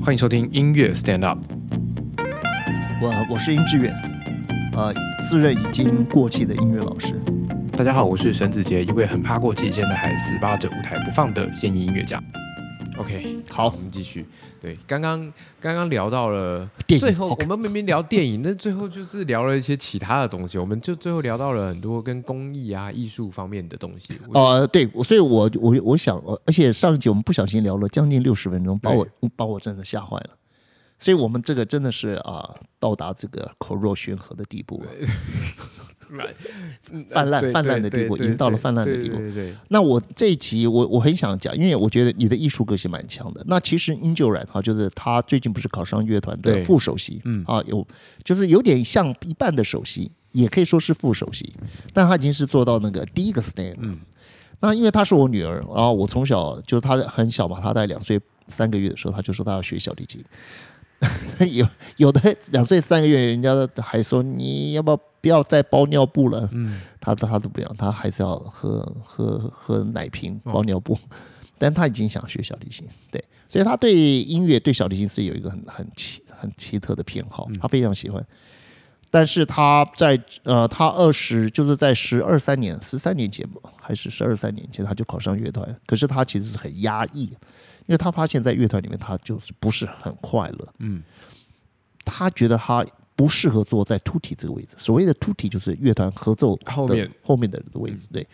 欢迎收听音乐 Stand Up。我我是殷志远，呃，自认已经过气的音乐老师。大家好，我是沈子杰，一位很怕过气，现在还死扒着舞台不放的现役音乐家。OK，好我们继续。对，刚刚刚刚聊到了电影最后我们明明聊电影，但最后就是聊了一些其他的东西，我们就最后聊到了很多跟工艺啊、艺术方面的东西。我呃，对，所以我，我我想，呃而且上一集我们不小心聊了将近六十分钟，把我把我真的吓坏了。所以我们这个真的是啊、到达这个口若悬河的地步了。泛滥泛滥的地步已经到了泛滥的地步对对对对，那我这一集我我很想讲，因为我觉得你的艺术个性蛮强的。那其实殷就软哈，就是他最近不是考上乐团的副首席，嗯啊，有就是有点像一半的首席，也可以说是副首席，但他已经是做到那个第一个 stand。嗯那因为她是我女儿，然后我从小就是她很小嘛，她大概两岁三个月的时候，她就说她要学小提琴。有有的两岁三个月，人家还说你要不要不要再包尿布了？嗯，他他都不要，他还是要喝喝喝奶瓶哦包尿布，但他已经想学小提琴，对，所以他对音乐对小提琴是有一个很很奇很奇特的偏好，嗯他非常喜欢。但是他在呃，他二十就是在十二三年十三年前吧，还是十二三年前，他就考上乐团。可是他其实是很压抑，因为他发现，在乐团里面他就是不是很快乐。嗯，他觉得他不适合坐在突体这个位置。所谓的突体就是乐团合奏的后面后面的位置。对，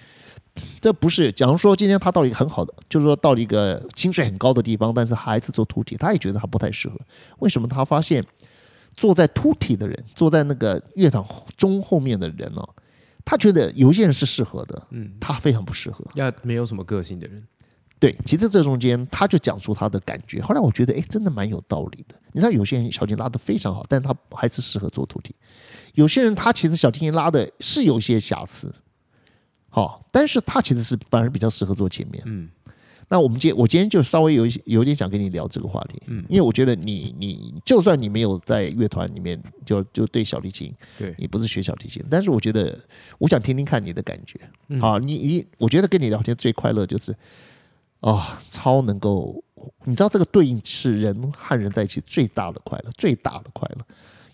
这不是。假如说今天他到了一个很好的，就是说到了一个薪水很高的地方，但是还是做突体，他也觉得他不太适合。为什么？他发现坐在突体的人，坐在那个乐团中后面的人呢、他觉得有些人是适合的，嗯，他非常不适合。要没有什么个性的人，对，其实这中间他就讲出他的感觉。后来我觉得，哎，真的蛮有道理的。你知道，有些人小提琴拉的非常好，但他还是适合做徒弟；有些人他其实小提琴拉的是有一些瑕疵，好、但是他其实是反而比较适合做前面。嗯那我们今我今天就稍微有一些有一点想跟你聊这个话题，嗯因为我觉得你你就算你没有在乐团里面就就对小提琴，对，你不是学小提琴，但是我觉得我想听听看你的感觉。嗯好，你你我觉得跟你聊天最快乐就是啊、超能够，你知道这个对应是人和人在一起最大的快乐，最大的快乐。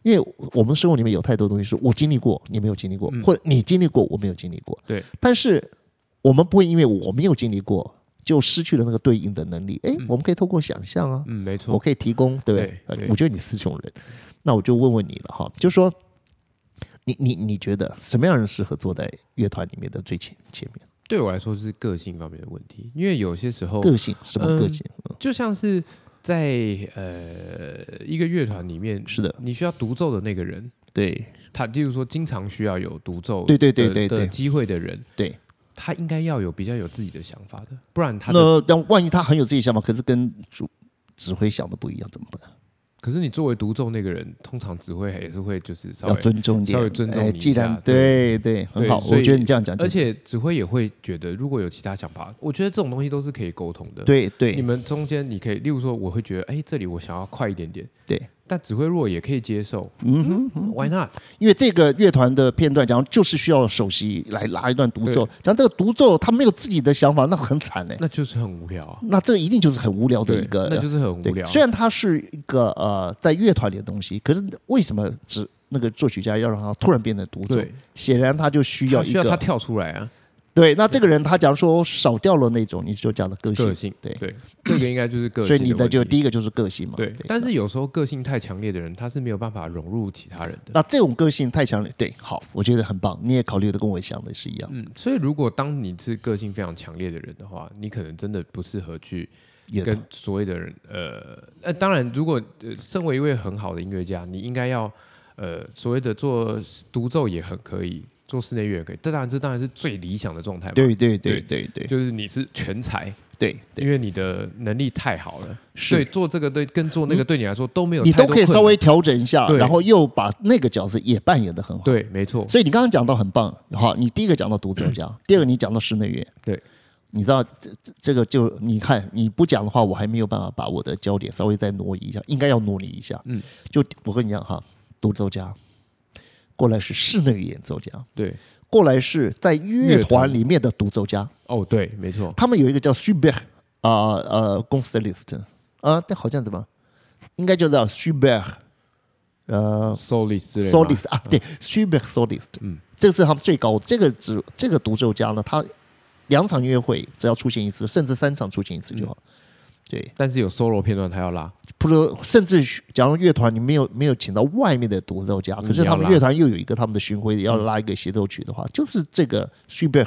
因为我们生活里面有太多东西是我经历过，你没有经历过，嗯或者你经历过，我没有经历过。对，但是我们不会因为我没有经历过，就失去了那个对应的能力。诶，我们可以透过想象啊，嗯，没错我，可以提供，对不对？对对呃我觉得你是这种人，那我就问问你了哈，就说你你你觉得什么样人适合坐在乐团里面的最前前面？对我来说是个性方面的问题，因为有些时候个性什么个性？嗯就像是在呃一个乐团里面，是的，你需要独奏的那个人，对他例如说经常需要有独奏对对对对对的机会的人，对。他应该要有比较有自己的想法的，不然他的那但万一他很有自己想法，可是跟主指挥想的不一样，怎么办？可是你作为独奏那个人，通常指挥也是会就是稍要微，尊重一点，稍微尊重你一哎既然下对对，很好，我觉得你这样讲，而且指挥也会觉得如果有其他想法，我觉得这种东西都是可以沟通的。对对。你们中间你可以，例如说我会觉得，哎，这里我想要快一点点，对，但指挥弱也可以接受嗯哼。，Why not？因为这个乐团的片段，讲就是需要首席来拉一段独奏，讲这个独奏他没有自己的想法，那很惨哎。那就是很无聊啊。那这一定就是很无聊的一，个，那就是很无聊。虽然它是一个呃在乐团里的东西，可是为什么只那个作曲家要让他突然变得独奏？显然他就需要他一个需要他跳出来啊，对。那这个人他假如说少掉了那种，你就讲的个性，个性，对对，这个应该就是个性。所以你的就第一个就是个性嘛。对，但是有时候个性太强烈的人，他是没有办法融入其他人的。那这种个性太强烈，对，好，我觉得很棒。你也考虑的跟我想的是一样。嗯，所以如果当你是个性非常强烈的人的话，你可能真的不适合去也跟所谓的人，呃，呃，当然，如果、呃、身为一位很好的音乐家，你应该要，呃，所谓的做独奏也很可以，做室内乐也可以。这当然，这当然是最理想的状态嘛。对对对对对就是你是全才，对对，因为你的能力太好了，是所以做这个对跟做那个对你来说都没有你都可以稍微调整一下，然后又把那个角色也扮演的很好。对，没错，所以你刚刚讲到很棒，好，你第一个讲到独奏家，第二个你讲到室内乐，对，你知道这这这个就你看你不讲的话，我还没有办法把我的焦点稍微再挪移一下，应该要挪移一下。嗯，就我跟你讲哈，独奏家过来是室内演奏家，对，过来是在乐乐团团里面的独奏家，哦，对，没错，他们有一个叫 Schubert 啊呃公司的 list 啊，但好像怎么应该就叫 Schubert，呃 Solis 之类的吗，Solist 啊，对，Schubert Solist，嗯，这个是他们最高，这个只这个独奏家呢，他两场音乐会只要出现一次，甚至三场出现一次就好。对，但是有 solo 片段他要拉，不如甚至假如乐团你没有没有请到外面的独奏家，嗯可是他们乐团又有一个他们的巡回要拉一个协奏曲的话，就是这个 Schubert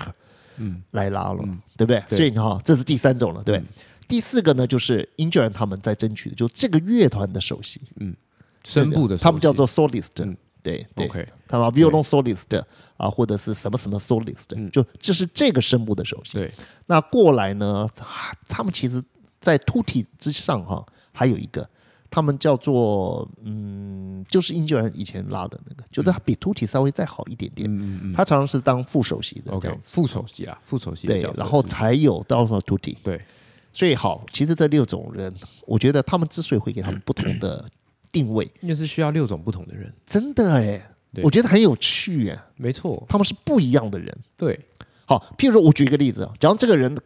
嗯，来拉了，嗯。对不对？对。所以你看哈，这是第三种了，对。嗯。第四个呢，就是英格兰他们在争取的，就这个乐团的首席，嗯。声部的他们叫做 solist，、嗯。对对。席 OK，他们 violon solist 啊，或者是什么什么 solist，、嗯就这是这个声部的首席。对，那过来呢，啊他们其实，在突体之上哈、还有一个，他们叫做嗯，就是英格兰以前拉的那个，就是他比突体稍微再好一点点。嗯他常常是当副首席的这，OK，样子，副首席啊，副首席的对然后是才有到了突体。对，所以好，其实这六种人，我觉得他们之所以会给他们不同的定位，因为是需要六种不同的人，真的哎，我觉得很有趣哎，没错，他们是不一样的人。对，好，譬如说，我举一个例子啊，假如这个人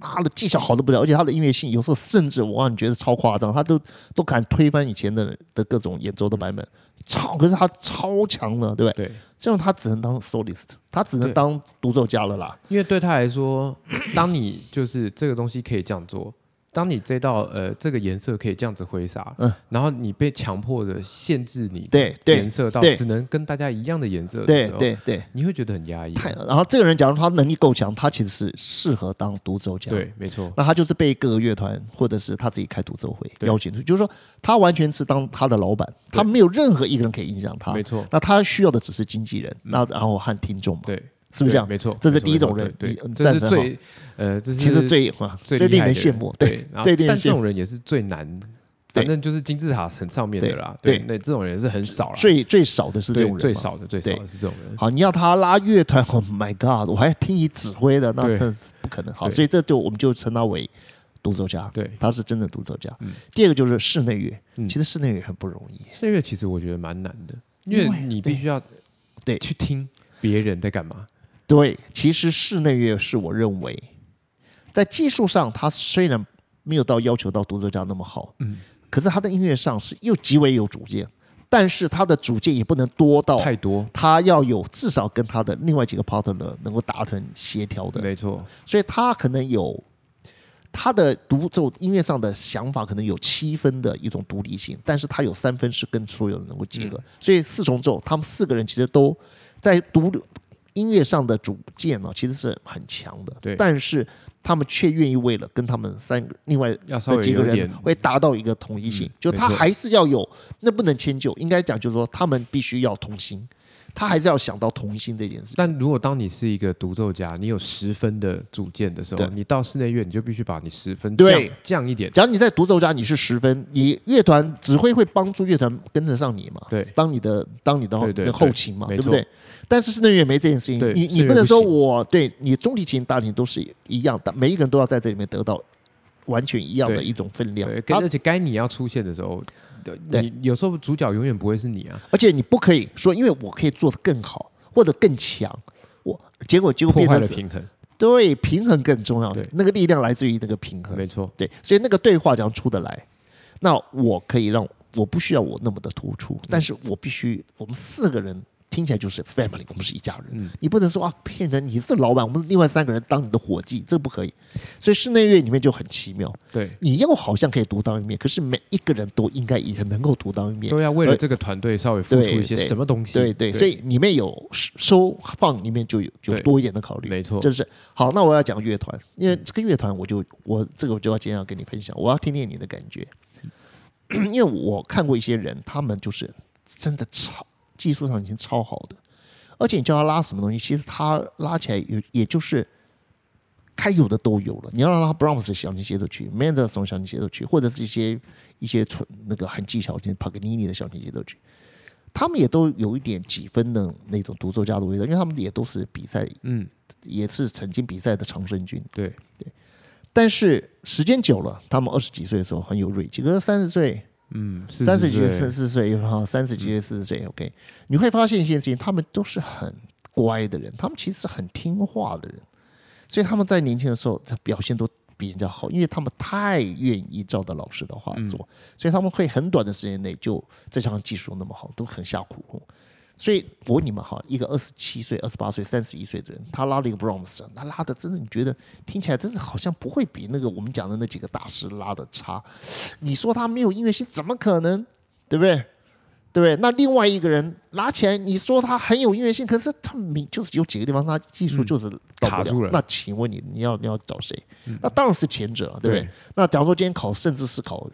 他的技巧好的不了，而且他的音乐性有时候甚至我让你觉得超夸张，他都都敢推翻以前的的各种演奏的版本，超可是他超强的，对不对？对，这样他只能当 solist，他只能当独奏家了啦。因为对他来说，当你就是这个东西可以这样做，当你这道呃这个颜色可以这样子挥洒，嗯。然后你被强迫的限制你对对颜色到对。只能跟大家一样的颜色的对时候，对对，你会觉得很压抑。太然后这个人假如他能力够强，他其实是适合当独奏家。。对，没错，那他就是被各个乐团或者是他自己开独奏会邀请出去，就是说他完全是当他的老板，他没有任何一个人可以影响他。没。错，那他需要的只是经纪人，那然后和听众嘛，对，是不是这样？没错，这是第一种人对，这是最呃，这是其实最啊最令人羡慕，对，然后最令人但这种人也是最难，反正就是金字塔很上面的对啦。对对，那这种人是很少啦，最最少的是这种人最少的最少的是这种人。好，你要他拉乐团，Oh my God！我还听你指挥的，那这是不可能。好，所以这就我们就称他为独奏家，对，他是真的独奏家嗯。第二个就是室内乐，嗯其实室内乐很不容易。室内乐其实我觉得蛮难的，因为你必须要对去听别人在干嘛。对，其实室内乐是我认为在技术上，它虽然没有到要求到独奏家那么好，嗯，可是他的音乐上是又极为有主见，但是他的主见也不能多到太多，他要有至少跟他的另外几个 partner 能够达成协调的，没错，所以他可能有他的独奏音乐上的想法，可能有七分的一种独立性，但是他有三分是跟所有人能够结嗯。合。所以四重奏，他们四个人其实都在独音乐上的主见呢、其实是很强的。对。但是他们却愿意为了跟他们三个另外要几个人会达到一个统一性，嗯就他还是要有，那不能迁就，应该讲就是说他们必须要同心，他还是要想到同心这件事情。但如果当你是一个独奏家，你有十分的主见的时候，你到室内乐你就必须把你十分对降降一点。假如你在独奏家你是十分，你乐团指挥会帮助乐团跟得上你嘛？对当你的当你的后勤嘛，对不对？但是室内乐没这件事情，你你不能说我对你中提琴、大提琴都是一样的，每一个人都要在这里面得到完全一样的一种分量对，。而且该你要出现的时候，对。你有时候主角永远不会是你啊，而且你不可以说，因为我可以做得更好或者更强，我结果结果破变成是坏了平衡。对平衡更重要。对，那个力量来自于那个平衡。没错，对，所以那个对话这样出得来，那我可以让我不需要我那么的突出，但是我必须我们四个人听起来就是 family，我们是一家人。嗯你不能说啊骗人，你是老板，我们另外三个人当你的伙计，这不可以。所以室内乐里面就很奇妙，对，你又好像可以独当一面，可是每一个人都应该也能够独当一面。都要为了这个团队稍微付出一些对对什么东西。对对，所以里面有收放里面就有就多一点的考虑。没错，就是好，那我要讲乐团，因为这个乐团我就我这个我就要今天要跟你分享，我要听听你的感觉，因为我看过一些人，他们就是真的超技术上已经超好的，而且你叫他拉什么东西，其实他拉起来也也就是该有的都有了。你要让他 Brahms 的小提协奏曲、Mendelssohn 小提协奏曲，或者是一些一些纯那个很技巧性 Paganini 的小提协奏曲。他们也都有一点几分的那种独奏家的味道，因为他们也都是比赛嗯，也是曾经比赛的常胜军，对，但是时间久了，他们二十几岁的时候很有锐气，可是三十岁、嗯，三十几岁、四十岁，哈，三十几岁、四十岁，OK，你会发现一件事情，他们都是很乖的人，他们其实很听话的人，所以他们在年轻的时候，他表现都比人家好，因为他们太愿意照着老师的话嗯。做，所以他们会很短的时间内就再加上技术那么好，都很下苦。功。所以我问你们哈，一个二十七岁、二十八岁、三十一岁的人，他拉了一个 Brahms，他拉的真的你觉得听起来真的好像不会比那个我们讲的那几个大师拉的差。你说他没有音乐性，怎么可能？对不对？对不对？那另外一个人拉起来，你说他很有音乐性，可是他明就是有几个地方他技术就是到不卡住了那请问你，你要你要找谁？那当然是前者，对不对？对那假如说今天考，甚至是考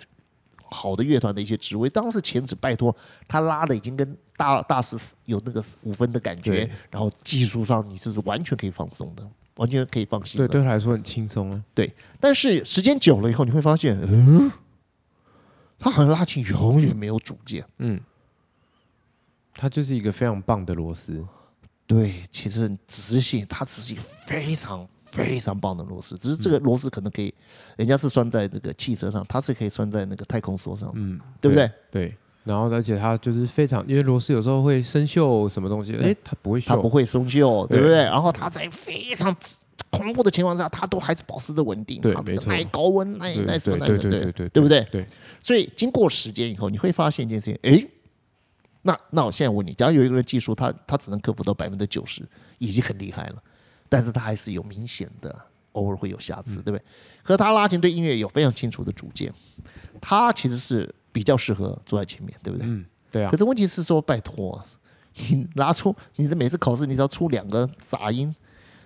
好的乐团的一些职位，当时前指。拜托，他拉的已经跟大大师有那个五分的感觉，然后技术上你是完全可以放松的，完全可以放心对，对他来说很轻松啊。对但是时间久了以后，你会发现，嗯，他好像拉琴永远没有主见。嗯，他就是一个非常棒的螺丝。对，其实直性他只是一个非常非常棒的螺丝，只是这个螺丝可能可以，人家是拴在这个汽车上，它是可以拴在那个太空梭上的，嗯，对不对？对。然后，而且它就是非常，因为螺丝有时候会生锈，什么东西，哎，它不会锈。它不会生锈，对不对对？然后它在非常恐怖的情况下，它都还是保持着稳定，它对没错耐高温、耐耐什么耐对，对对对对不对？对。所以经过时间以后，你会发现一件事情，诶，那那我现在问你，假如有一个人技术他他只能克服到百分之九十，已经很厉害了，但是他还是有明显的偶尔会有瑕嗯疵，对不对？可是他拉琴对音乐有非常清楚的主见，他其实是比较适合坐在前面，对不对？嗯，对啊可，是问题是说，拜托，你拿出你的每次考试，你只要出两个杂音，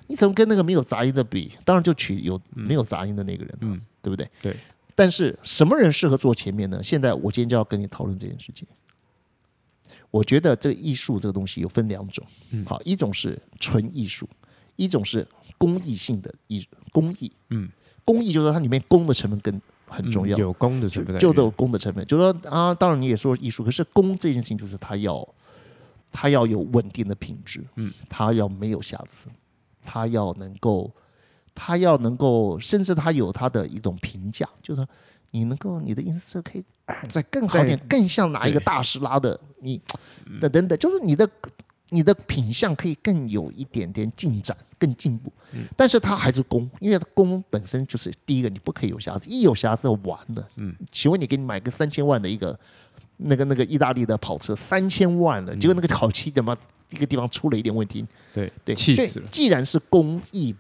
你怎么跟那个没有杂音的比？当然就取有没有杂音的那个人，嗯，对不对？对。但是什么人适合坐前面呢？现在我今天就要跟你讨论这件事情。我觉得这个艺术这个东西有分两种，嗯好，一种是纯艺术，一种是公益性的艺工艺。嗯，工艺就是它里面工的成分更很重要。嗯，有工的成分在里面。就都有工的成分，就是说啊，当然你也说艺术，可是工这件事情就是它要它要有稳定的品质，嗯，它要没有瑕疵，它要能够它要能够，甚至它有它的一种评价，就是说你能够你的音色可以再更好点，更像哪一个大师拉的，你等等等，就是你的你的品相可以更有一点点进展，更进步。嗯但是它还是工，因为工本身就是第一个，你不可以有瑕疵，一有瑕疵完了。嗯，请问你给你买个三千万的一个那个那个意大利的跑车，三千万了，结果那个烤漆怎么一个地方出了一点问题？对对，气死了。既然是工艺，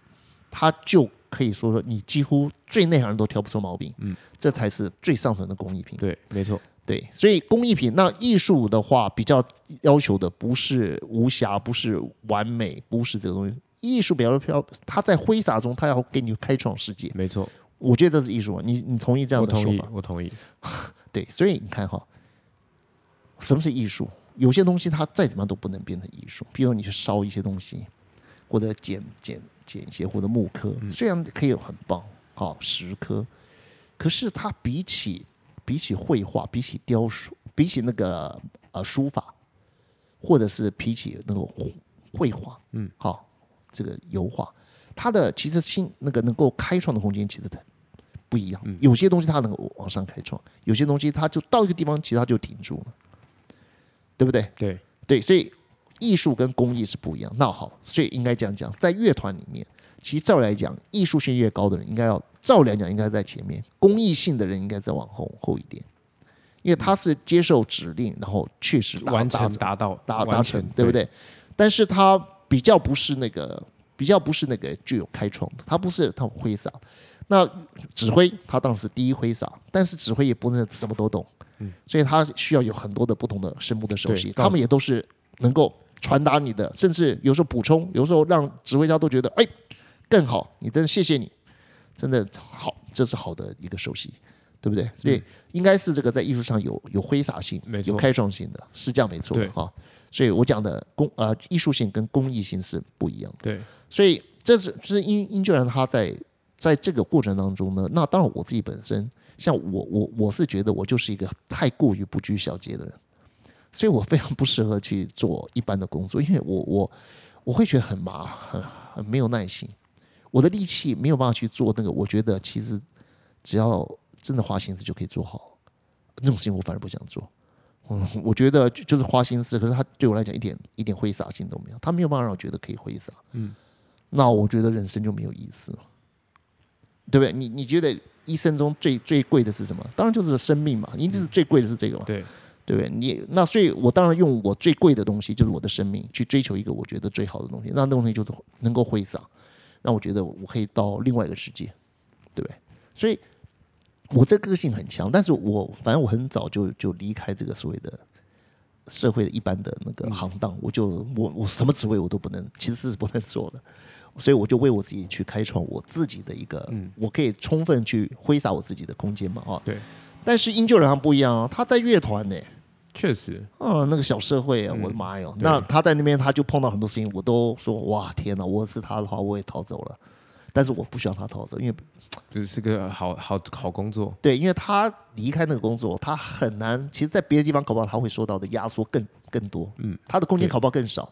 它就可以说说你几乎最内行人都挑不出毛病。嗯，这才是最上层的工艺品。对，没错，对，所以工艺品那艺术的话，比较要求的不是无瑕，不是完美，不是这个东西。艺术比较飘，它在挥洒中，它要给你开创世界。没错，我觉得这是艺术啊，你你同意这样我同意的说法？，我同意。对，所以你看哈，什么是艺术？有些东西它再怎么样都不能变成艺术。比如你去烧一些东西，或者剪剪剪一些或者木刻，虽然可以很棒，好石刻，可是它比起比起绘画，比起雕塑，比起那个呃书法，或者是比起那个绘画，嗯，好这个油画，它的其实新那个能够开创的空间其实不一样。嗯有些东西它能够往上开创，有些东西它就到一个地方，其实它就停住了，对不对？对，对，所以艺术跟工艺是不一样。那好，所以应该这样讲，在乐团里面，其实照来讲，艺术性越高的人，应该要照理来讲应该在前面，公益性的人应该再往后后一点，因为他是接受指令，然后确实达完成达到达达成，，对不？对？但是他比较不是那个，比较不是那个具有开创的，他不是他挥洒。那指挥他当时第一挥洒，但是指挥也不能什么都懂，嗯所以他需要有很多的不同的声部的熟悉，他们也都是能够传达你的，甚至有时候补充，有时候让指挥家都觉得哎更好，你真的谢谢你，真的好，这是好的一个熟悉，对不对？所以应该是这个在艺术上有有挥洒性有开创性的，是这样没错哈。所以我讲的工呃艺术性跟公益性是不一样的。对，所以这是这是英英俊然他在在这个过程当中呢，那当然我自己本身，像我我我是觉得我就是一个太过于不拘小节的人，所以我非常不适合去做一般的工作，因为我我我会觉得很麻很很没有耐心，我的力气没有办法去做那个，我觉得其实只要真的花心思就可以做好，那种事情我反而不想做。嗯，我觉得就就是花心思，可是他对我来讲一点一点挥洒性都没有，他没有办法让我觉得可以挥洒。嗯，那我觉得人生就没有意思了。对不对？你你觉得一生中最最贵的是什么？当然就是生命嘛，一定是最贵的是这个嘛，对，对不对？你那所以，我当然用我最贵的东西，就是我的生命，去追求一个我觉得最好的东西，那那东西就是能够挥洒，让我觉得我可以到另外一个世界，对不对？所以，我这个性很强，但是我反正我很早就就离开这个所谓的社会的一般的那个行当，我就我我什么职位我都不能，其实是不能做的，所以我就为我自己去开创我自己的一个，嗯我可以充分去挥洒我自己的空间嘛，啊，对，但是英俊人他不一样啊，他在乐团呢。确实，啊，那个小社会啊，嗯我的妈哟！对那他在那边，他就碰到很多事情，我都说哇天哪，我是他的话，我也逃走了。但是我不希望他逃走，因为这是是个好好好工作，对，因为他离开那个工作，他很难。其实，在别的地方考不好他会受到的压缩更更多，嗯，他的空间对考不好更少。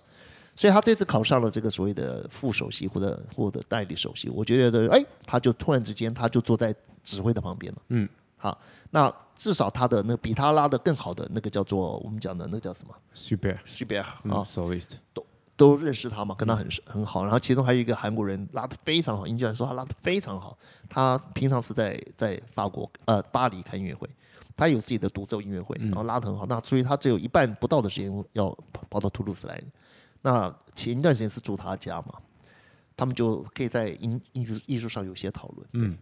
所以他这次考上了这个所谓的副首席或者或者代理首席，我觉得哎，他就突然之间他就坐在指挥的旁边了。嗯，好，那至少他的那比他拉的更好的那个叫做我们讲的那个叫什么 super，徐贝尔嗯啊，，solist，都都认识他嘛，跟他很很好。然后其中还有一个韩国人拉的非常好，英教人说他拉的非常好。他平常是在在法国呃巴黎开音乐会，他有自己的独奏音乐会，然后拉的很好。那所以他只有一半不到的时间要跑跑到图卢斯来。那前一段时间是住他家嘛，他们就可以在音艺术艺术上有些讨论。嗯，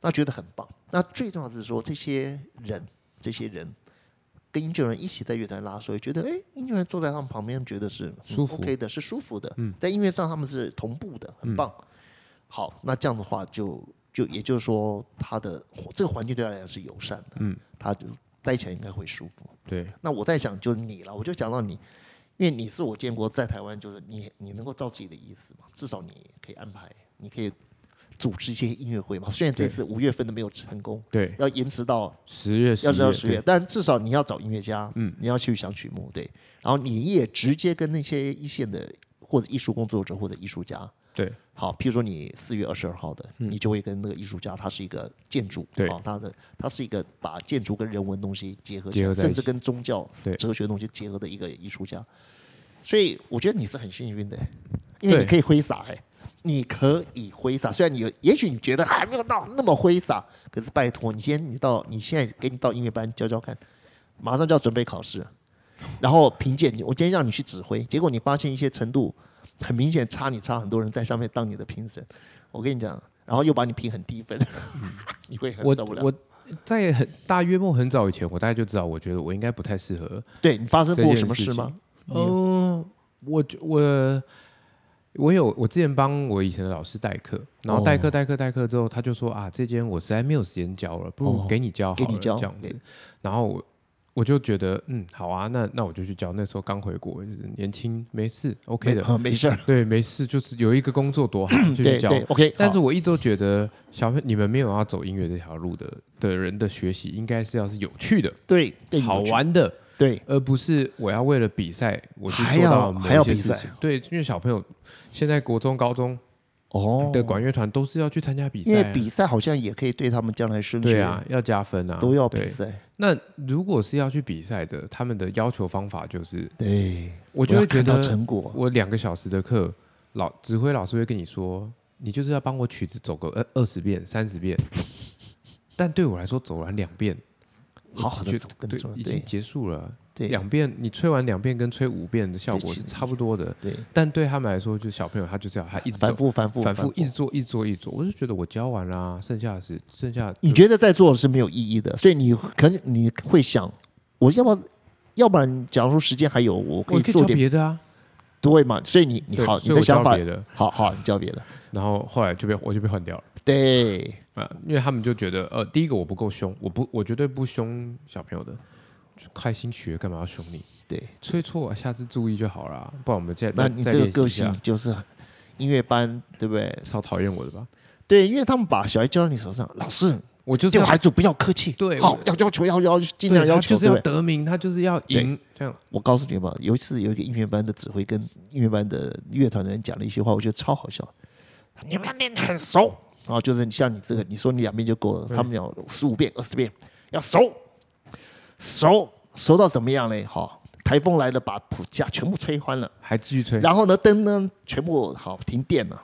那觉得很棒。那最重要的是说，这些人这些人跟音乐人一起在乐团拉，所以觉得哎，音乐人坐在他们旁边，觉得是很舒服 OK 的，是舒服的。嗯在音乐上他们是同步的，很棒。好，那这样的话就就也就是说，他的这个环境对他来讲是友善的，嗯，他就待起来应该会舒服。对，那我在想，就是你了，我就讲到你，因为你是我见过在台湾，就是你你能够照自己的意思嘛，至少你可以安排，你可以组织一些音乐会嘛。虽然这次五月份都没有成功，对，要延迟到十月，要知道十十月，，但至少你要找音乐家，嗯，你要去想曲目，对，然后你也直接跟那些一线的或者艺术工作者或者艺术家，对，好，譬如说你四月二十二号的，嗯。你就会跟那个艺术家，他是一个建筑，对。好，他的他是一个把建筑跟人文东西结合起来，甚至跟宗教哲学东西结合的一个艺术家，所以我觉得你是很幸运的，因为你可以挥洒，哎，你可以挥洒，虽然你有也许你觉得还没有到那么挥洒，可是拜托你先你到你现在给你到音乐班教教看，马上就要准备考试，然后评鉴你，我今天让你去指挥，结果你发现一些程度很明显差你差很多人在上面当你的评审，我跟你讲，然后又把你评很低分，你会很我受不了。我在很大约莫很早以前，我大概就知道，我觉得我应该不太适合。对你发生过什么事吗？你嗯，我觉我我有我之前帮我以前的老师代课，然后代课哦代课代课之后，他就说啊，这间我实在没有时间教了，不如哦给你教好了，给你教这样子。然后我我就觉得嗯好啊，那那我就去教。那时候刚回国，就是年轻没事，OK 的，没没事儿，对，没事，就是有一个工作多好，就去教。，OK。但是我一直都觉得，小朋你们没有要走音乐这条路的的人的学习，应该是要是有趣的、对好，玩的，对。而不是我要为了比赛我去做到某还要比赛一些事情。对，因为小朋友现在国中、高中哦的管乐团都是要去参加比赛因为比赛好像也可以对他们将来升学对啊，要加分啊，都要比赛，那如果是要去比赛的，他们的要求方法就是，对，我就会觉得成果，我两个小时的课，老指挥老师会跟你说，你就是要帮我曲子走个二二十遍、三十遍，但对我来说，走完两遍，我好好地觉走更对重要对已经结束了。对两遍你吹完两遍跟吹五遍的效果是差不多的，对，但对他们来说，就是小朋友他就这样他一直反复反复反复一直做一直做一直做，我就觉得我教完啦，剩下的是剩下你觉得在做是没有意义的，所以你可能你会想，我要不要，要不然假如说时间还有，我可以做点别的啊，对嘛？所以你你好，你的想法的，好好，你教别的，然后后来就被我就被换掉了。对啊，因为他们就觉得，呃，第一个我不够凶，我不，我绝对不凶小朋友的，就开心学干嘛要凶你？对。吹错，下次注意就好啦，不然我们再那你这个个性就是很音乐班，对不对？超讨厌我的吧？对，因为他们把小孩交到你手上，老师我就是孩子不要客气，对好要要求要要尽量对他要求，就是要对不对？得名，他就是要赢，这样我告诉你吧，有一次有一个音乐班的指挥跟音乐班的乐团的人讲了一些话，我觉得超好笑。你们要练得很熟，然后就是像你这个，你说你两遍就够了，他们要十五遍、二十遍，要熟，熟熟到怎么样嘞？好，台风来了，把谱架全部吹翻了，还继续吹，然后呢，灯呢全部好停电了，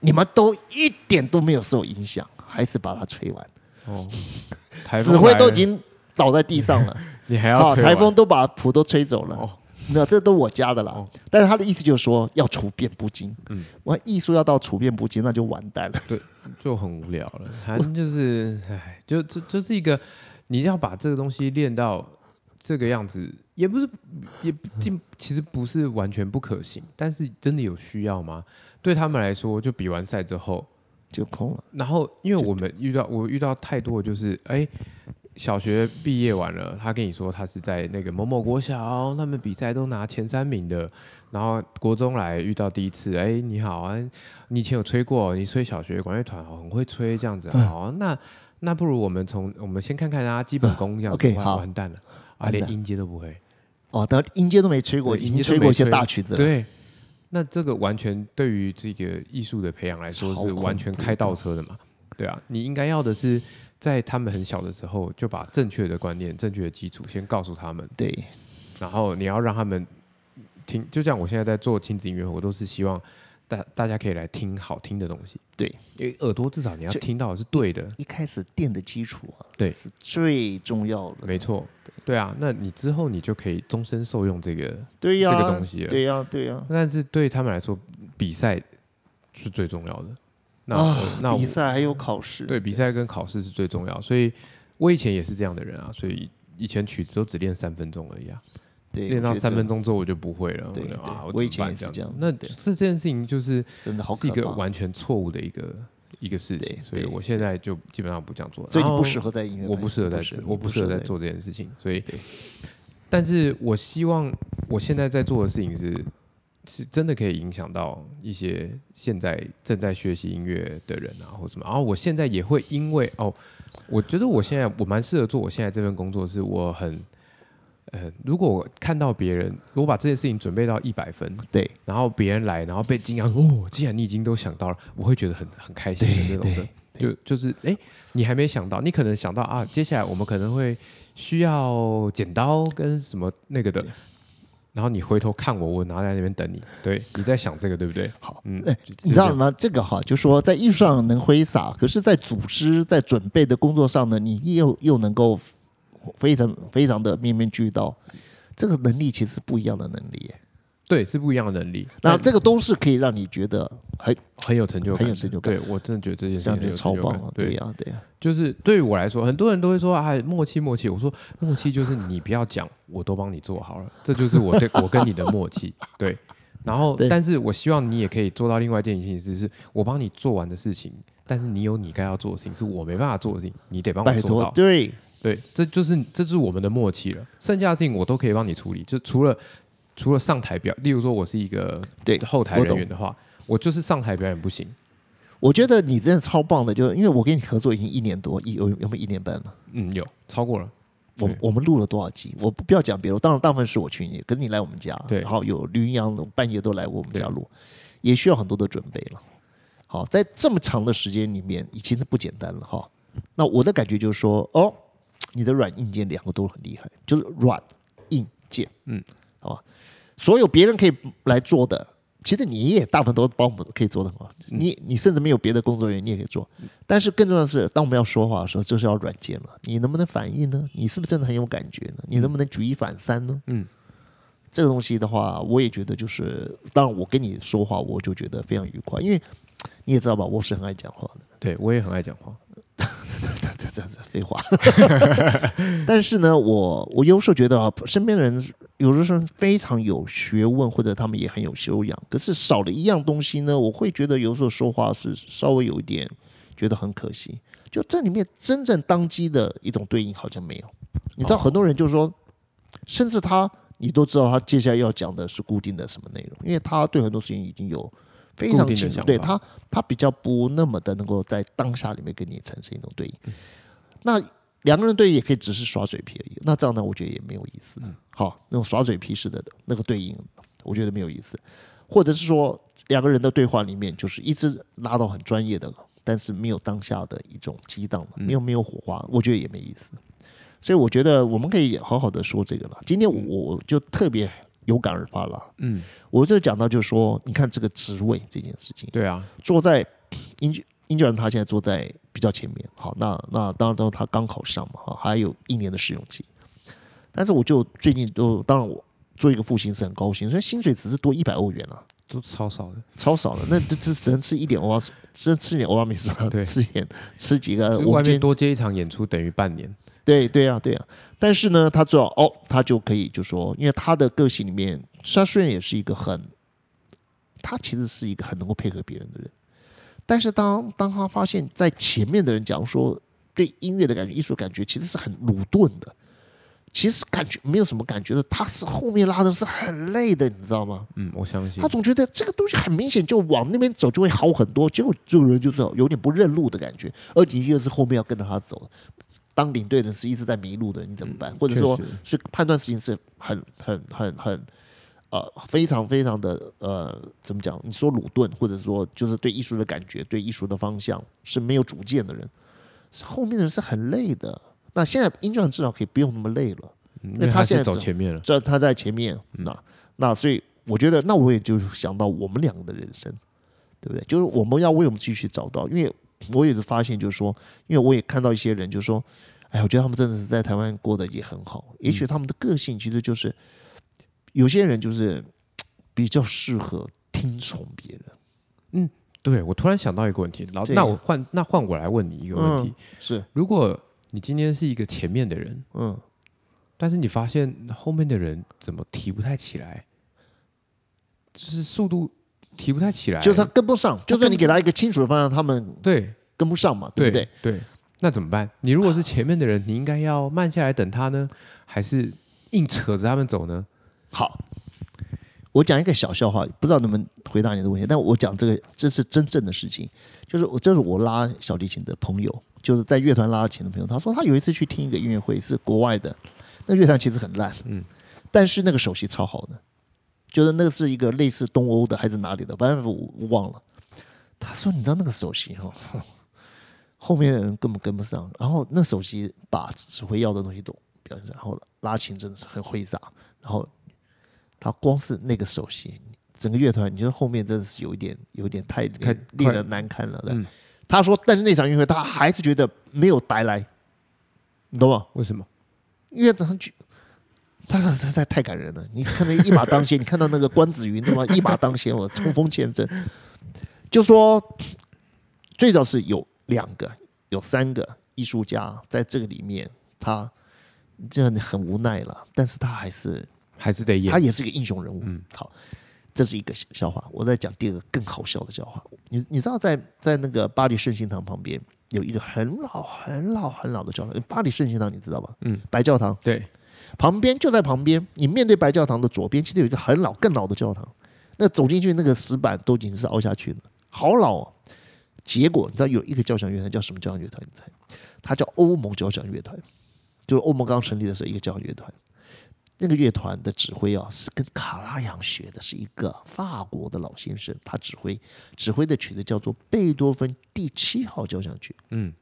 你们都一点都没有受影响。还是把它吹完。哦，台风指挥都已经倒在地上了，你还要台风都把谱都吹走了。哦没有，这都我家的啦。哦但是他的意思就是说要处变不惊。嗯，我艺术要到处变不惊，那就完蛋了。对就很无聊了。反正就是，唉，就就就是一个，你要把这个东西练到这个样子，也不是，也进，其实不是完全不可行，但是真的有需要吗？对他们来说，就比完赛之后，就空了。然后因为我们遇到我遇到太多就是，哎、小学毕业完了，他跟你说他是在那个某某国小，他们比赛都拿前三名的。然后国中来遇到第一次，哎、你好啊，你以前有吹过，你吹小学管乐团哦，很会吹这样子。嗯好啊，那那不如我们从我们先看看他基本功这样子。OK，完好完蛋了啊，连音阶都不会。哦，等音阶都没吹过，已经吹过一些大曲子了。对，那这个完全对于这个艺术的培养来说是完全开倒车的嘛？对啊，你应该要的是在他们很小的时候就把正确的观念、正确的基础先告诉他们，对然后你要让他们听。就像我现在在做亲子音乐会，我都是希望大大家可以来听好听的东西。对，因为耳朵至少你要听到的是对的，一开始垫的基础啊，对是最重要的。没错。对啊，那你之后你就可以终身受用这个。对呀，这个东西了对呀，对呀。但是对他们来说，比赛是最重要的。那那我比赛还有考试。对，比赛跟考试是最重要，所以我以前也是这样的人啊，所以以前曲子都只练三分钟而已啊，对，练到三分钟钟之后我就不会了。对对我以前也是这样子对这件事情就是真的好是一个。完全错误的一个一个事情，所以我现在就基本上不这样做。所以你不适合在音乐，我不适合在是我不适合在在做这件事情，所以，但是我希望我现在在做的事情是，是真的可以影响到一些现在正在学习音乐的人啊，或什么。然后我现在也会因为哦，我觉得我现在我蛮适合做我现在这份工作，是我很呃，如果我看到别人，我把这件事情准备到一百分，对然后别人来，然后被惊讶哦，既然你已经都想到了，我会觉得很很开心的那种的。就就是哎，你还没想到，你可能想到啊，接下来我们可能会需要剪刀跟什么那个的，然后你回头看我，我拿在那边等你，对，你在想这个对不对？好。嗯，哎你知道？吗？这个哈，就说在艺术上能挥洒，可是，在组织、在准备的工作上呢，你又又能够非常非常的面面俱到，这个能力其实不一样的能力耶。对，是不一样的能力，那这个都是可以让你觉得很很有成就感，很有成就感。对我真的觉得这件事情超棒对。对呀，对呀，就是对于我来说，很多人都会说啊，默契默契。我说默契就是你不要讲，我都帮你做好了，这就是我对 我跟你的默契。对，然后但是我希望你也可以做到另外一件事情，是我帮你做完的事情，但是你有你该要做的事情，是我没办法做的事情，你得帮我做到，。对。对，这就是这就是我们的默契了。剩下的事情我都可以帮你处理，就除了除了上台表，例如说我是一个对后台人员的话，我就是上台表演不行。我觉得你真的超棒的，就是因为我跟你合作已经一年多，一有有没有一年半了？嗯，有超过了。我我们录了多少集？我不不要讲别的，当然大部分是我去你，可是你来我们家，对然后有吕阳半夜都来我们家对录，也需要很多的准备了。好，在这么长的时间里面，已经是不简单了哈。那我的感觉就是说，哦，你的软硬件两个都很厉害，就是软硬件，嗯，好吧，所有别人可以来做的，其实你也大部分都帮我们可以做的很好。嗯你你甚至没有别的工作人员，你也可以做。但是更重要的是，当我们要说话的时候，就是要软件了。你能不能反应呢？你是不是真的很有感觉呢？你能不能举一反三呢？嗯，这个东西的话，我也觉得就是，当然我跟你说话，我就觉得非常愉快，因为你也知道吧，我是很爱讲话的。对我也很爱讲话。这这这废话。但是呢，我我有时候觉得啊，身边的人有的时候非常有学问，或者他们也很有修养，可是少了一样东西呢，我会觉得有时候说话是稍微有一点觉得很可惜。就这里面真正当机的一种对应好像没有。你知道，哦很多人就说，甚至他你都知道他接下来要讲的是固定的什么内容，因为他对很多事情已经有。非常清楚，对他，他比较不那么的能够在当下里面跟你产生一种对应。嗯那两个人对应也可以只是耍嘴皮而已，那这样呢，我觉得也没有意思。嗯好，那种耍嘴皮式的那个对应，我觉得没有意思。或者是说两个人的对话里面，就是一直拉到很专业的，但是没有当下的一种激荡，嗯没有没有火花，我觉得也没意思。所以我觉得我们可以好好的说这个了。今天我我就特别有感而发了，嗯，我就讲到就是说，你看这个职位这件事情，对啊，坐在音乐英格兰他现在坐在比较前面，好，那那当然都他刚考上嘛，哈，还有一年的试用期。但是我就最近都，当然我做一个复兴是很高兴，所以薪水只是多一百欧元啊，都超少的，超少的，那这这只能吃一点欧巴，只能吃一点欧巴美食，对吃一点吃几个就是外面多接一场演出等于半年。对对啊，对啊。但是呢，他知道哦，他就可以就说，因为他的个性里面，他虽然也是一个很，他其实是一个很能够配合别人的人，但是当当他发现，在前面的人讲说对音乐的感觉、艺术感觉，其实是很鲁钝的，其实感觉没有什么感觉的，他是后面拉的是很累的，你知道吗？嗯，我相信他。总觉得这个东西很明显就往那边走就会好很多，结果这个人就是有点不认路的感觉，而你又是后面要跟着他走，当领队的是一直在迷路的，你怎么办？或者说是判断事情是很很很很呃非常非常的呃怎么讲？你说鲁钝，或者说就是对艺术的感觉、对艺术的方向是没有主见的人，后面的人是很累的。那现在英格兰至少可以不用那么累了。嗯因为他现在走前面了。这他在前面，那那所以我觉得，那我也就想到我们两个的人生，对不对？就是我们要为我们继续找到，因为我也是发现，就是说，因为我也看到一些人，就是说，哎，我觉得他们真的是在台湾过得也很好，也许他们的个性其实就是有些人就是比较适合听从别人，嗯。对我突然想到一个问题，然后那我换那换我来问你一个问题：是，如果你今天是一个前面的人，嗯，但是你发现后面的人怎么提不太起来，就是速度提不太起来，就是他跟不上，就算你给他一个清楚的方向，他们对。跟不上嘛，对对不对？对，那怎么办？你如果是前面的人，你应该要慢下来等他呢，还是硬扯着他们走呢？好，我讲一个小笑话，不知道能不能回答你的问题，但我讲这个这是真正的事情，就是我这是我拉小提琴的朋友，就是在乐团拉琴的朋友，他说他有一次去听一个音乐会，是国外的，那乐团其实很烂，嗯，但是那个首席超好的，就是那个是一个类似东欧的还是哪里的，反正我我忘了。他说你知道那个首席哈、哼 后面的人根本跟不上，然后那首席把指挥要的东西都表现出来，然后拉琴真的是很挥洒，然后他光是那个首席，整个乐团，你觉得后面真的是有一点，有一点太太令人难堪了。对嗯他说，但是那场音乐会他还是觉得没有白来，你懂吗？为什么？因为他去，他他实在太感人了。你看那一马当先，你看到那个关子云对吗？一马当先，我冲锋陷阵。就说最早是有两个、有三个艺术家在这个里面，他这样很无奈了，但是他还是还是得演他？也是一个英雄人物。嗯好，这是一个笑话。我再讲第二个更好笑的笑话。你你知道在在那个巴黎圣心堂旁边有一个很老很老很老的教堂，巴黎圣心堂你知道吧？嗯，白教堂对，旁边就在旁边，你面对白教堂的左边，其实有一个很老更老的教堂。那走进去，那个石板都已经是凹下去了，好老哦。结果你知道有一个交响乐团叫什么交响乐团？你猜？它叫欧盟交响乐团，就是欧盟刚成立的时候一个交响乐团。那个乐团的指挥啊，是跟卡拉扬学的，是一个法国的老先生，他指挥指挥的曲子叫做贝多芬第七号交响曲。嗯，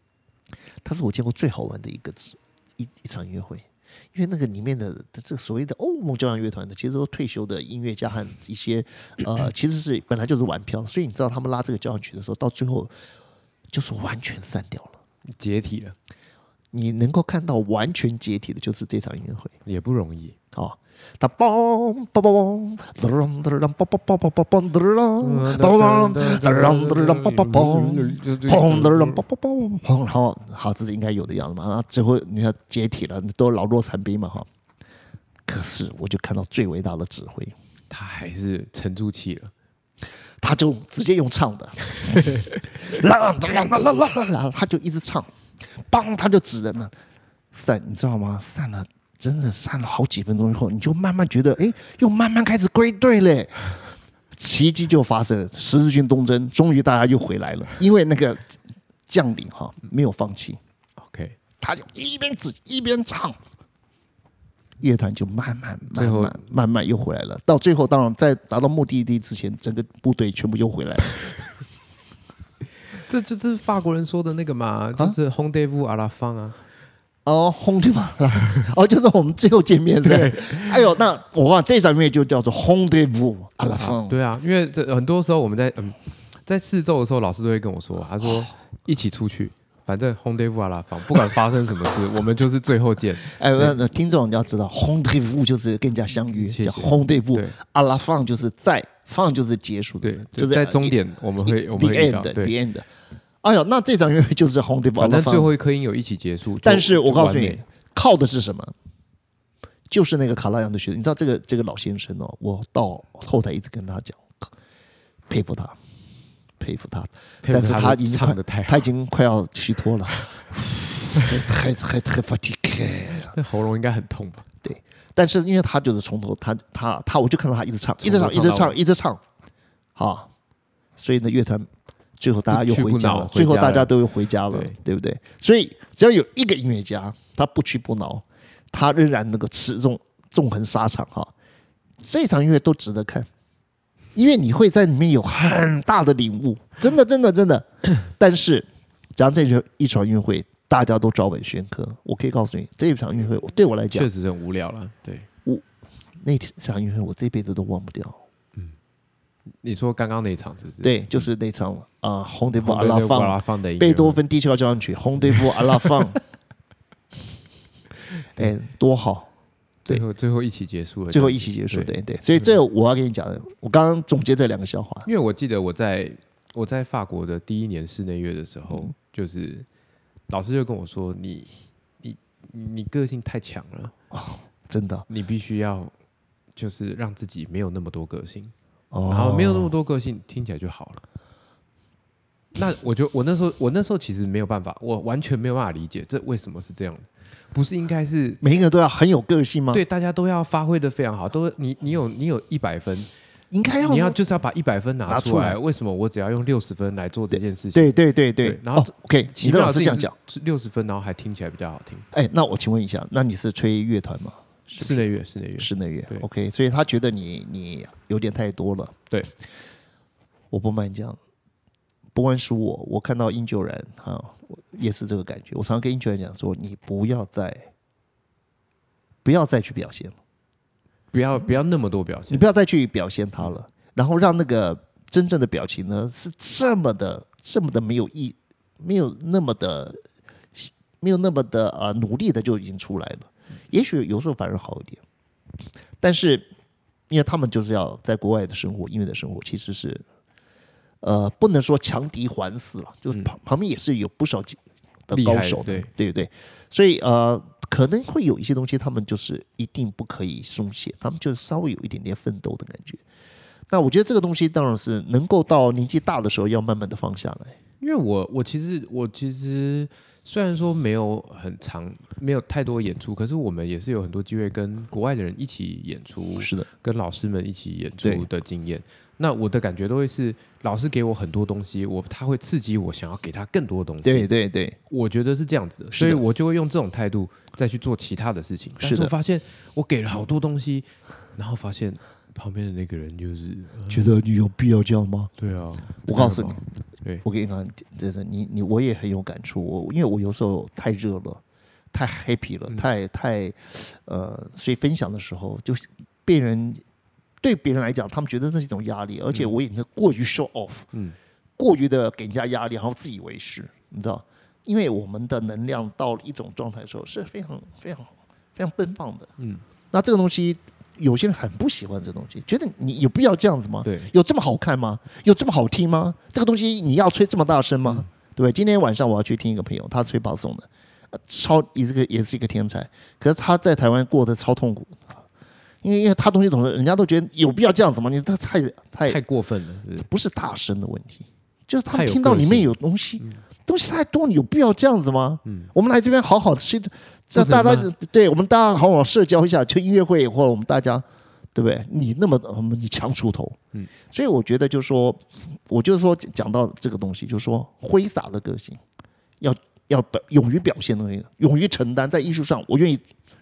他是我见过最好玩的一个指一一场音乐会，因为那个里面的这个所谓的欧盟交响乐团的，其实都退休的音乐家和一些 呃，其实是本来就是玩票，所以你知道他们拉这个交响曲的时候，到最后就是完全散掉了。解体了你能够看到完全解体的，就是这场音乐会。也不容易。哦，它梆梆梆梆，噔噔噔噔梆梆梆梆梆梆噔噔，梆梆噔噔噔噔梆梆梆。砰的啷砰砰砰砰，然后好，这是应该有的样子嘛。然后最后你要解体了，都老弱残兵嘛哈。可是我就看到最伟大的指挥，他还是沉住气了。他就直接用唱的，啦啦啦啦啦啦啦，他就一直唱，梆他就指人了，散，你知道吗？散了，真的散了好几分钟以后，你就慢慢觉得，哎，又慢慢开始归队嘞。奇迹就发生了，十字军东征，终于大家又回来了，因为那个将领哈没有放弃，OK，他就一边指一边唱，乐团就慢慢慢慢慢慢又回来了。到最后，当然在达到目的地之前，整个部队全部又回来了。这就这是法国人说的那个嘛，就是 h o n d e v o u s à la fin 啊。哦，轰对吧？哦，就是我们最后见面对。哎呦，那我忘了这场音乐就叫做《轰对舞阿拉啊风》。对啊，因为这很多时候我们在嗯在试奏的时候，老师都会跟我说，他说一起出去，反正 home day 阿拉放，不管发生什么事，我们就是最后见。哎，那那听众你要知道，rendezvous 就是跟人家相遇，谢谢叫 rendezvous 对。阿拉放就是在放就是结束的，对，就是在终点我们会我们会到，end，the 对，end。哎呀，那这场音乐会就是 rendezvous 阿反正最。后一颗音有一起结束。但是我告诉你，靠的是什么？就是那个卡拉扬的学生，你知道这个这个老先生哦，我到后台一直跟他讲，佩服他，佩服他，但是他已经他已，经快要虚脱了，太太太 fatigue。那 喉咙应该很痛吧？对。但是因为他就是从头他他他，我就看到他一直唱，一直唱，一直唱，一直唱，好，所以呢，乐团最后大家又回家了，最后大家都又回家了对，对不对？所以只要有一个音乐家，他不屈不挠，他仍然能够持重纵横沙场哈，这场音乐都值得看，因为你会在里面有很大的领悟，真的真的真的。但是，假如这场一场音乐会大家都照本宣科，我可以告诉你，这一场音乐会对我来讲确，实是很无聊了。对，我那场音乐会我这辈子都忘不掉。嗯你说刚刚那一场是不是？对，就是那场啊，红迪布阿拉放拉放的贝多芬第七号交响曲，红迪布阿拉放，哎，多好！最后最后一起结束了，最后一起结束，对。对对，所以这我要跟你讲的，我刚刚总结这两个笑话，因为我记得我在我在法国的第一年室内乐的时候，嗯。就是老师就跟我说：“你你你你个性太强了。哦，真的。你必须要就是让自己没有那么多个性，哦，然后没有那么多个性，听起来就好了。”那我就我那时候我那时候其实没有办法，我完全没有办法理解这为什么是这样的，不是应该是每一个人都要很有个性吗？，对大家都要发挥的非常好，都你你有你有一百分，应该要你要就是要把一百分拿出来，为什么我只要用六十分来做这件事情？对对对对对，然后哦 OK，奇你这样讲，是六十分，然后还听起来比较好听。哎，那我请问一下，那你是吹乐团吗？室内乐，室内乐，室内乐对，OK，所以他觉得你你有点太多了。对，我不瞒你讲，不光是我，我看到英九然哈、我也是这个感觉。我常常跟英九然讲说，你不要再不要再去表现了，不要不要那么多表现。你不要再去表现他了，然后让那个真正的表情呢是这么的这么的没有意，没有那么的没有那么的呃努力的就已经出来了。也许有时候反而好一点，但是因为他们就是要在国外的生活，音乐的生活其实是呃不能说强敌环伺了，就是旁、旁边也是有不少的高手的，对对不对？所以呃可能会有一些东西，他们就是一定不可以松懈，他们就是稍微有一点点奋斗的感觉。那我觉得这个东西当然是能够到年纪大的时候要慢慢的放下来。因为我我其实我其实虽然说没有很长，没有太多演出，可是我们也是有很多机会跟国外的人一起演出，是的，跟老师们一起演出的经验。那我的感觉都会是老师给我很多东西，我他会刺激我想要给他更多的东西。对对对，我觉得是这样子的，的所以我就会用这种态度再去做其他的事情。但是我发现我给了好多东西，然后发现旁边的那个人就是，呃觉得你有必要这样吗？对啊，我告诉你，对，我跟你讲，真的，你你我也很有感触。我因为我有时候太热了，太 happy 了，嗯太太呃，所以分享的时候就是被人对别人来讲，他们觉得这是一种压力，而且我也是过于 show off，嗯，过于的给人家压力，然后自以为是，你知道？因为我们的能量到了一种状态的时候是非常非常非常奔放的，嗯，那这个东西。有些人很不喜欢这东西，觉得你有必要这样子吗？对，有这么好看吗？有这么好听吗？这个东西你要吹这么大声吗？对不对？今天晚上我要去听一个朋友，他吹保送的，呃超也是个也是一个天才，可是他在台湾过得超痛苦，因为因为他东西总是人家都觉得有必要这样子吗？你这太太太过分了，是不是不是大声的问题，就是他们听到里面有东西，东西太多，你有必要这样子吗？嗯我们来这边好好的吃，这大家对我们大家好好社交一下，去音乐会或者我们大家，对不对？你那么你强出头，嗯，所以我觉得就是说，我就是说讲到这个东西，就是说挥洒的个性，要要表勇于表现的那个，勇于承担，在艺术上我愿意。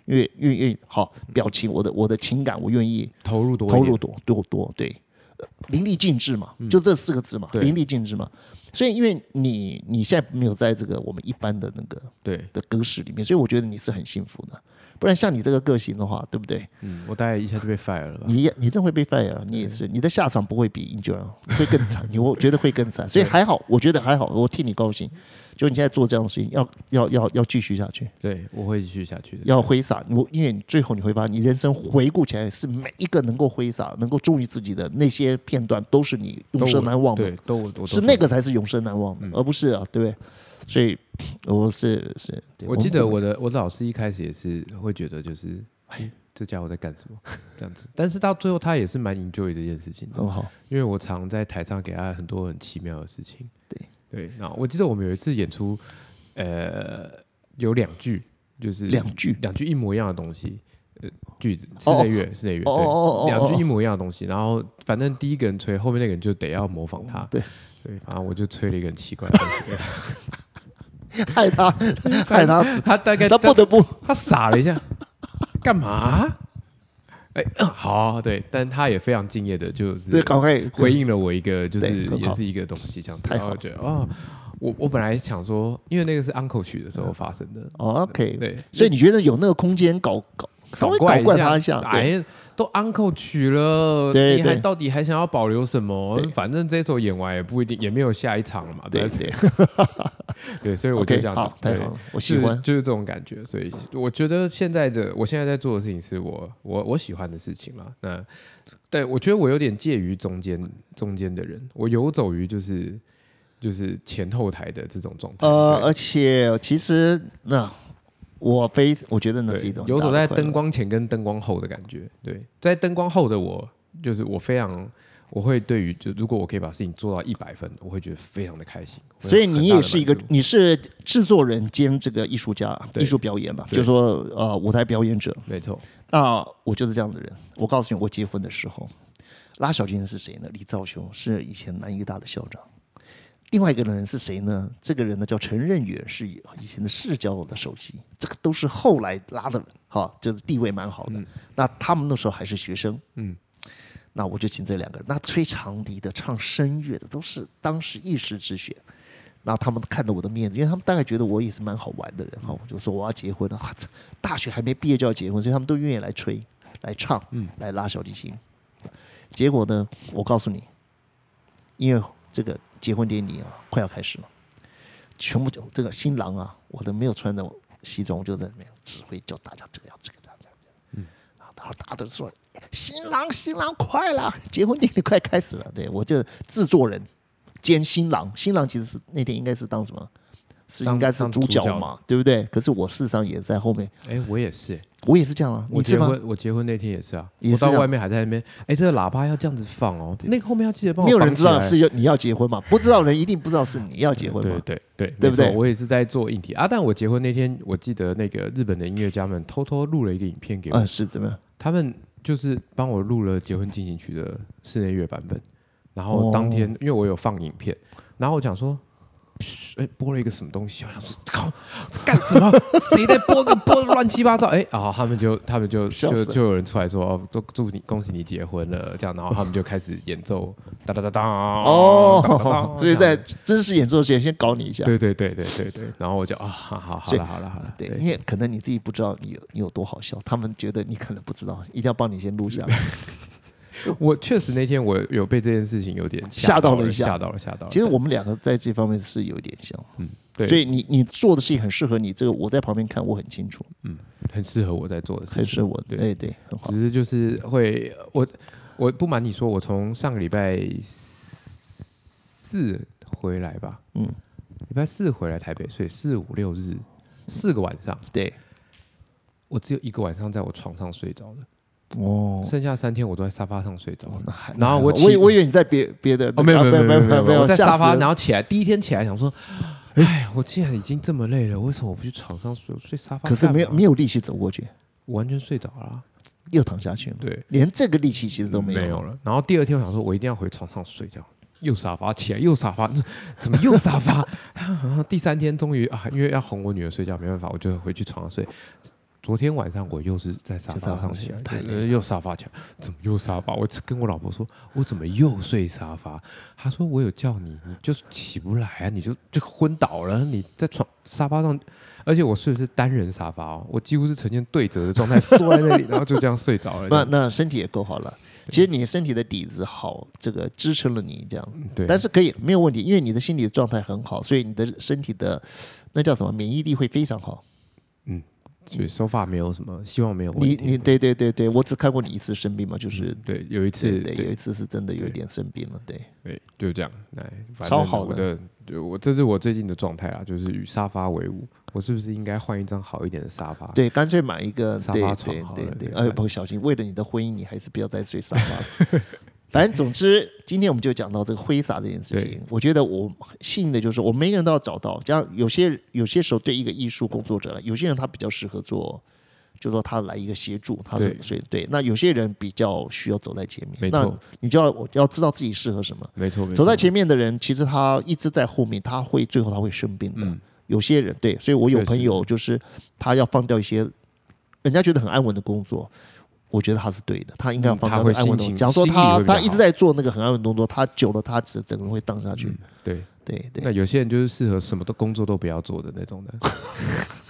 愿意愿意愿意好表情，我的我的情感，我愿意投入多投入多多多，对，呃淋漓尽致嘛，就这四个字嘛，淋漓尽致嘛。所以，因为你你现在没有在这个我们一般的那个对，的格式里面，所以我觉得你是很幸福的。不然像你这个个性的话，对不对？嗯，我大概一下就被 fire 了吧？你也你真会被 fire，你也是，你的下场不会比 Angel 会更惨，你我觉得会更惨，所以还好，我觉得还好，我替你高兴。就你现在做这样的事情，要要要要继续下去，对，我会继续下去的。要挥洒，我因为你最后你会发现你人生回顾起来，是每一个能够挥洒、能够忠于自己的那些片段，都是你永生难忘的。对，都我我是那个才是永生难忘的，而不是啊，对不对？所以我是是，我记得我的我的老师一开始也是会觉得就是，哎，这家伙在干什么 这样子，但是到最后他也是蛮 enjoy 这件事情的，很好。因为我常在台上给他很多很奇妙的事情。对对，那我记得我们有一次演出，呃，有两句就是两句两句一模一样的东西。呃，句子室哦内乐，室内乐，哦哦哦哦对，两哦句一模一样的东西，然后反正第一个人吹，后面那个人就得要模仿他，对，对，反正我就吹了一个很奇怪的东西，害他，害他，他大概他不得不他傻了一下，干嘛？哎、嗯好啊、对，但他也非常敬业的，就是对，赶快回应了我一个，就是也是一个东西这样然后觉得哦，我我本来想说，因为那个是 uncle 曲的时候发生的，哦 OK，对，所以你觉得有那个空间搞搞稍微搞怪怪他一下，对，哎，都 uncle 曲了，对你还到底还想要保留什么？反正这首演完也不一定，也没有下一场了嘛，对对对 对，所以我就这样对，我喜是欢。就是这种感觉，所以我觉得现在的我现在在做的事情是我我我喜欢的事情了。那对我觉得我有点介于中间中间的人，我游走于就是就是前后台的这种状态。呃，而且其实那我非我觉得那是一种游走在灯光。前跟灯光后的感觉。对，在灯光后的我，就是我非常。我会对于就如果我可以把事情做到一百分，我会觉得非常的开心。所以你也是一个，你是制作人兼这个艺术家、艺术表演嘛，就是说呃舞台表演者。没错，那我就是这样的人。我告诉你，我结婚的时候，拉小提琴是谁呢？李兆雄是以前南医大的校长。另外一个人是谁呢？这个人呢叫陈任远，是以前的市交的首席。这个都是后来拉的人，哈，就是地位蛮好的。那他们那时候还是学生，嗯，那我就请这两个人，那吹长笛的、唱声乐的，都是当时一时之选。然后他们看着我的面子，因为他们大概觉得我也是蛮好玩的人哈，我就说我要结婚了，啊 大学还没毕业就要结婚，所以他们都愿意来吹、来唱、嗯来拉小提琴。结果呢，我告诉你，因为这个结婚典礼啊快要开始了，全部就这个新郎啊，我都没有穿着西装，我就在那边指挥，叫大家这个要这个这样这样。嗯，然后大家都说新郎新郎快了，结婚典礼快开始了。对我就制作人兼新郎，新郎其实是那天应该是当什么？是应该是主当主角角嘛，对不对？可是我事实上也在后面，哎，我也是、我也是这样啊。我？结婚，我结婚那天也是啊，我到外面还在那边，哎，这个喇叭要这样子放哦，那个后面要记得帮我没有人知道是要你要结婚嘛？不知道人一定不知道是你要结婚嘛？对对对，对不对我也是在做硬体啊，但我结婚那天，我记得那个日本的音乐家们偷偷录了一个影片给我，嗯，是怎么样？他们就是帮我录了结婚进行曲的室内乐版本，然后当天、哦因为我有放影片，然后我讲说。嘘哎，播了一个什么东西？我想说，靠，这干什么？谁在播个播乱七八糟？哎，然后他们就他们就笑就就有人出来说，哦，祝祝你恭喜你结婚了，这样，然后 他们就开始演奏，哒哒哒哒，哦 所以在真实演奏前先搞你一下。对对对对对对，然后我就啊，好好好了好了好了，对，因为可能你自己不知道你有你有多好笑，他们觉得你可能不知道，一定要帮你先录下来。我确实那天我有被这件事情有点吓到了一下。吓到了吓到了。其实我们两个在这方面是有点像，嗯对，所以你你做的事情很适合你，这个我在旁边看我很清楚，嗯很适合我在做的事情，很适合我。对。对对，很好。只是就是会我我不瞒你说，我从上个礼拜四回来吧，嗯，礼拜四回来台北，所以四五六日四个晚上，对，我只有一个晚上在我床上睡着的，哦，剩下三天我都在沙发上睡着。然后我我我以为你在别别的哦，没有没有没有没有没有在沙发，然后后起来，第一天起来想说，哎，我既然已经这么累了，为什么我不去床上睡？睡沙发可是没有没有，力气走过去，我完全睡着了啊。又躺下去了，对，连这个力气其实都没有。没有了。然后第二天我想说，我一定要回床上睡觉，又沙发起来，又沙发，怎么又沙发？然 后第三天终于啊，因为要哄我女儿睡觉，没办法，我就回去床上睡。昨天晚上我又是在沙发上起来沙发起来，太累了又沙发起来，怎么又沙发？我跟我老婆说，我怎么又睡沙发？她说我有叫你，你就是起不来啊，你就就昏倒了，你在床沙发上，而且我睡的是单人沙发哦，我几乎是呈现对折的状态，缩在那里，然后就这样睡着了。这那那身体也够好了。其实你身体的底子好，这个支撑了你这样，对，但是可以没有问题，因为你的心理的状态很好，所以你的身体的那叫什么免疫力会非常好。所以收发没有什么，希望没有问题。你你对对对对，我只看过你一次生病嘛，就是对，有一次对对，有一次是真的有一点生病了，对。对，就这样。来，超好我的，对我这是我最近的状态啊，就是与沙发为伍。我是不是应该换一张好一点的沙发？对，干脆买一个沙发床对对对，好了对哎，不小心，为了你的婚姻，你还是不要再睡沙发了。反正总之，今天我们就讲到这个挥洒这件事情。我觉得我幸运的就是，我们每个人都要找到，这样有些有些时候对一个艺术工作者来，有些人他比较适合做，就说他来一个协助，他所以对。那有些人比较需要走在前面，那你就要我要知道自己适合什么。没错，没错走在前面的人，其实他一直在后面，他会最后他会生病的。嗯有些人对，所以我有朋友就是他要放掉一些人家觉得很安稳的工作，我觉得他是对的，他应该要放掉那个安稳的心情工作。假如说他他一直在做那个很安稳的工作，他久了他整整个人会荡下去。嗯对。对对那有些人就是适合什么都工作都不要做的那种的。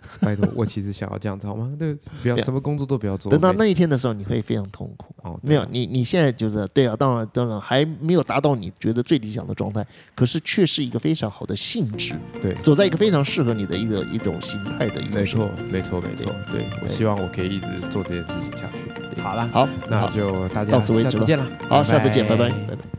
拜托，我其实想要这样子好吗？对，不要什么工作都不要做。等到那一天的时候，你会非常痛苦。哦，没有你你现在就是对啊，当然当然还没有达到你觉得最理想的状态，可是却是一个非常好的性质，对，走在一个非常适合你的一个一种形态的一个没错，没错，没错。对我希望我可以一直做这件事情下去。好啦，好，那就大家到此为止了见了。好，下次见，拜拜拜拜拜。